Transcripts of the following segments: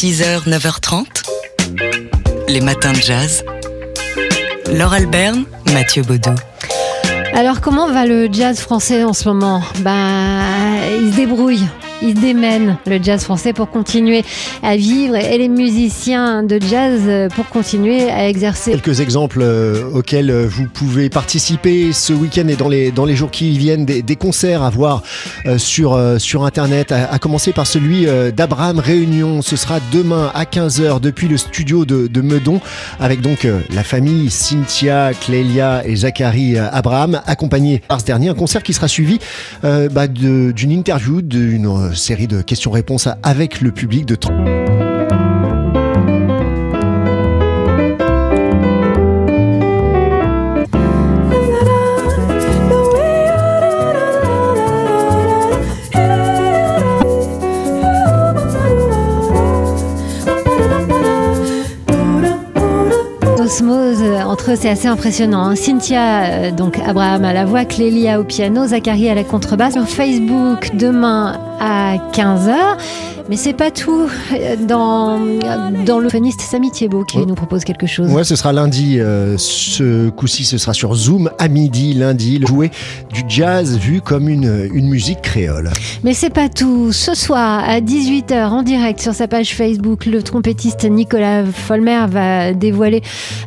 6h, 9h30, les matins de jazz. Laure Alberne, Mathieu Baudou. Alors comment va le jazz français en ce moment? Bah, il se débrouille il démène le jazz français pour continuer à vivre et les musiciens de jazz pour continuer à exercer. Quelques exemples euh, auxquels euh, vous pouvez participer ce week-end et dans les, dans les jours qui viennent, des, concerts à voir euh, sur, sur Internet, à, commencer par celui d'Abraham Réunion. Ce sera demain à 15h depuis le studio de, Meudon avec donc la famille Cynthia, Clélia et Zachary Abraham, accompagnés par ce dernier. Un concert qui sera suivi bah, d'une interview d'une série de questions-réponses avec le public de c'est assez impressionnant. Hein. Cynthia, euh, donc Abraham à la voix, Clélia au piano, Zachary à la contrebasse. Sur Facebook, demain à 15h. Mais c'est pas tout. Dans, dans le phoniste Samy Thiebaud qui nous propose quelque chose. Ouais, ce sera lundi. Euh, ce coup-ci, ce sera sur Zoom à midi, lundi. Jouer du jazz vu comme une, une musique créole. Mais c'est pas tout. Ce soir à 18h en direct sur sa page Facebook, le trompettiste Nicolas Folmer va dévoiler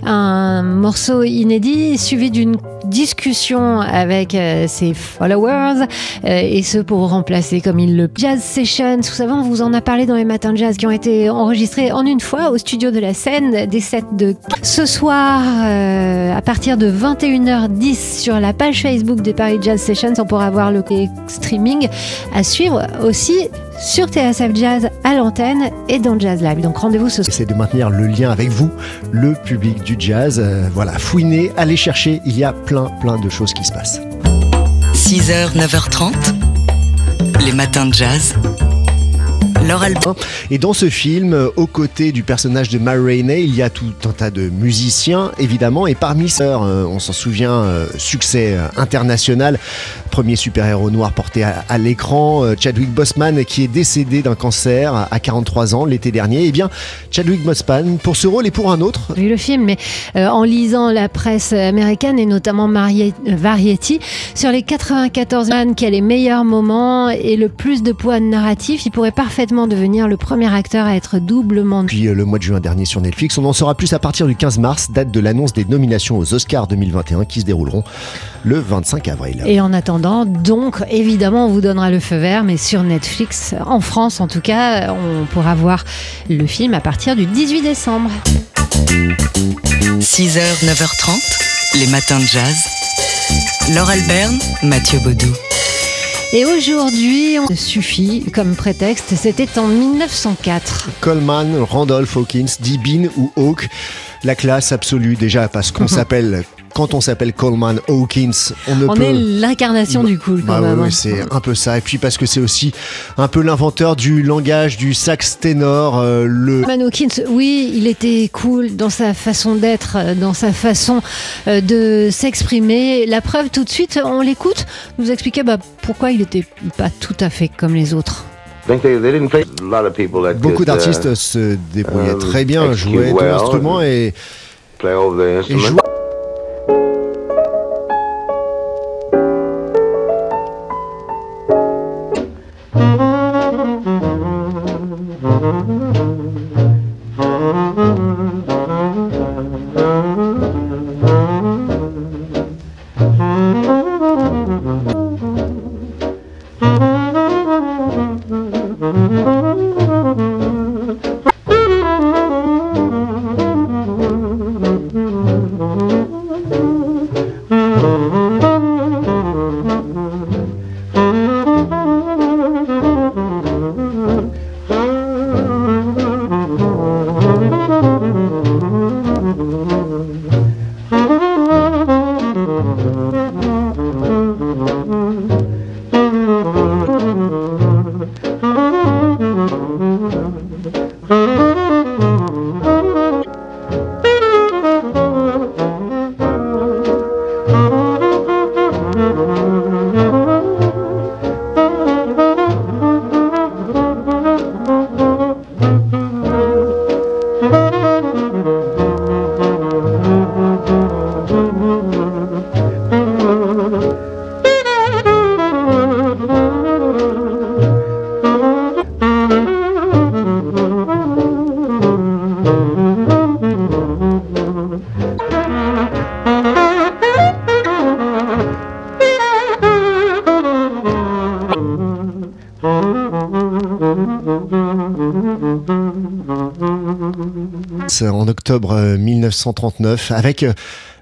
un morceau inédit suivi d'une discussion avec euh, ses followers euh, et ce pour remplacer comme il le Jazz Sessions. Vous savez, on vous en a parlé dans les matins de jazz qui ont été enregistrés en une fois au studio de la scène des sets de ce soir euh, à partir de 21h10 sur la page Facebook des Paris Jazz Sessions. On pourra voir le streaming à suivre aussi sur TSF Jazz à l'antenne et dans Jazz Lab. Donc rendez-vous ce soir. C'est de maintenir le lien avec vous, le public du jazz. Euh, voilà, fouiner, allez chercher, il y a plein plein de choses qui se passent. 6h, 9h30, les matins de jazz. Et dans ce film, aux côtés du personnage de Ma Rainey, il y a tout un tas de musiciens, évidemment, et parmi ceux, euh, on s'en souvient, euh, succès euh, international, premier super-héros noir porté à, l'écran, Chadwick Boseman, qui est décédé d'un cancer à 43 ans l'été dernier. Eh bien, Chadwick Boseman, pour ce rôle et pour un autre. J'ai vu le film, mais en lisant la presse américaine et notamment Variety, sur les 94 man qui a les meilleurs moments et le plus de poids narratif, il pourrait parfaitement devenir le premier acteur à être doublement. Puis euh, le mois de juin dernier sur Netflix, on en saura plus à partir du 15 mars, date de l'annonce des nominations aux Oscars 2021 qui se dérouleront le 25 avril. Et en attendant, donc évidemment, on vous donnera le feu vert, mais sur Netflix, en France en tout cas, on pourra voir le film à partir du 18 décembre. 6h, 9h30, les matins de jazz. Laure Alberne, Mathieu Baudou. Et aujourd'hui, on suffit comme prétexte, c'était en 1904. Coleman, Randolph Hawkins, Bean ou Hawk, la classe absolue déjà parce qu'on s'appelle quand on s'appelle Coleman Hawkins, on ne on est l'incarnation du cool quand bah même. Oui, hein. c'est un peu ça. Et puis parce que c'est aussi un peu l'inventeur du langage du sax ténor. Euh, le Coleman Hawkins, oui, il était cool dans sa façon d'être, euh, dans sa façon euh, de s'exprimer. La preuve, tout de suite, on l'écoute, nous expliquer bah, pourquoi il n'était pas tout à fait comme les autres. Beaucoup d'artistes uh, se débrouillaient um, très bien, jouaient de l'instrument et, et jouaient en octobre 1939 euh, avec euh,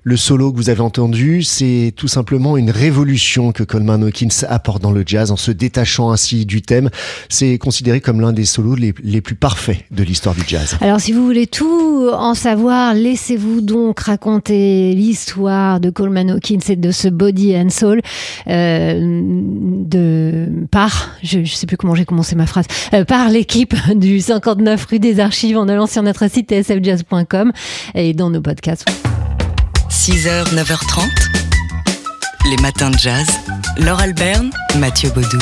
le solo que vous avez entendu, c'est tout simplement une révolution que Coleman Hawkins apporte dans le jazz en se détachant ainsi du thème. C'est considéré comme l'un des solos les, plus parfaits de l'histoire du jazz. Alors si vous voulez tout en savoir, laissez-vous donc raconter l'histoire de Coleman Hawkins et de ce Body and Soul euh, de, par, je ne sais plus comment j'ai commencé ma phrase, euh, par l'équipe du 59 rue des Archives en allant sur notre site tsfjazz.com et dans nos podcasts. 6h, 9h30. Les matins de jazz. Laure Alberne, Mathieu Baudou.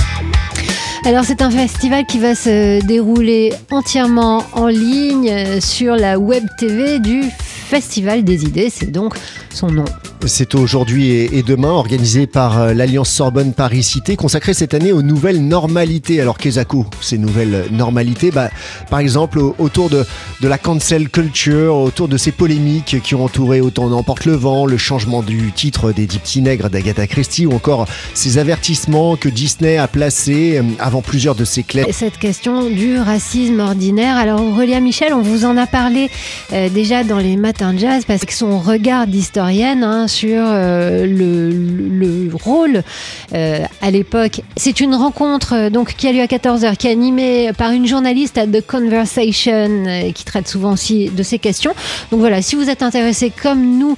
Alors c'est un festival qui va se dérouler entièrement en ligne sur la web TV du Festival des idées, c'est donc son nom. C'est aujourd'hui et demain, organisé par euh, l'Alliance Sorbonne Paris-Cité, consacré cette année aux nouvelles normalités. Alors, Kezako, ces nouvelles normalités, bah, par exemple, autour de, la cancel culture, autour de ces polémiques qui ont entouré Autant n'emporte le vent, le changement du titre des Dix Petits Nègres d'Agatha Christie, ou encore ces avertissements que Disney a placés euh, avant plusieurs de ses clés. Cette question du racisme ordinaire. Alors, Aurélia Michel, on vous en a parlé euh, déjà dans les matins de jazz, parce que son regard d'historienne, hein, sur euh, le, rôle euh, à l'époque. C'est une rencontre euh, donc qui a lieu à 14h, qui est animée par une journaliste à The Conversation, qui traite souvent aussi de ces questions. Donc voilà, si vous êtes intéressé comme nous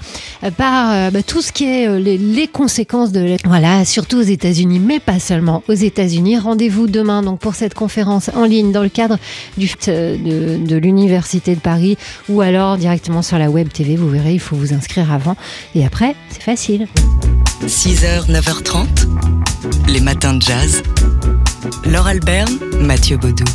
par bah, tout ce qui est les, conséquences de voilà, surtout aux États-Unis, mais pas seulement aux États-Unis. Rendez-vous demain donc pour cette conférence en ligne dans le cadre du, de, de l'Université de Paris ou alors directement sur la web TV. Vous verrez, il faut vous inscrire avant et après c'est facile. 6h, 9h30, les matins de jazz. Laure Alberne, Mathieu Baudou.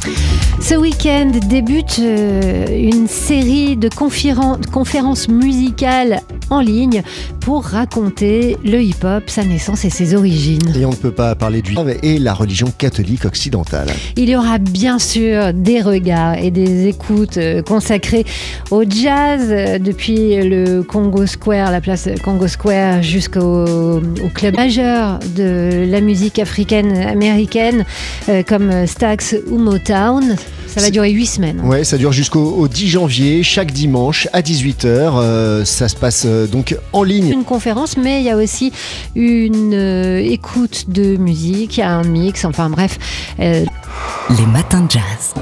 Ce week-end débute euh, une série de conférences musicales en ligne pour raconter le hip-hop, sa naissance et ses origines. Et on ne peut pas parler du hip-hop et la religion catholique occidentale. Il y aura bien sûr des regards et des écoutes euh, consacrées au jazz euh, depuis le Congo Square, la place Congo Square, jusqu'au club majeur de la musique africaine américaine comme Stax ou Motown. Ça va durer 8 semaines. Ouais, ça dure jusqu'au 10 janvier, chaque dimanche à 18h. Euh, ça se passe euh, donc en ligne. Une conférence, mais il y a aussi une écoute de musique, il y a un mix, enfin bref. Les matins de jazz.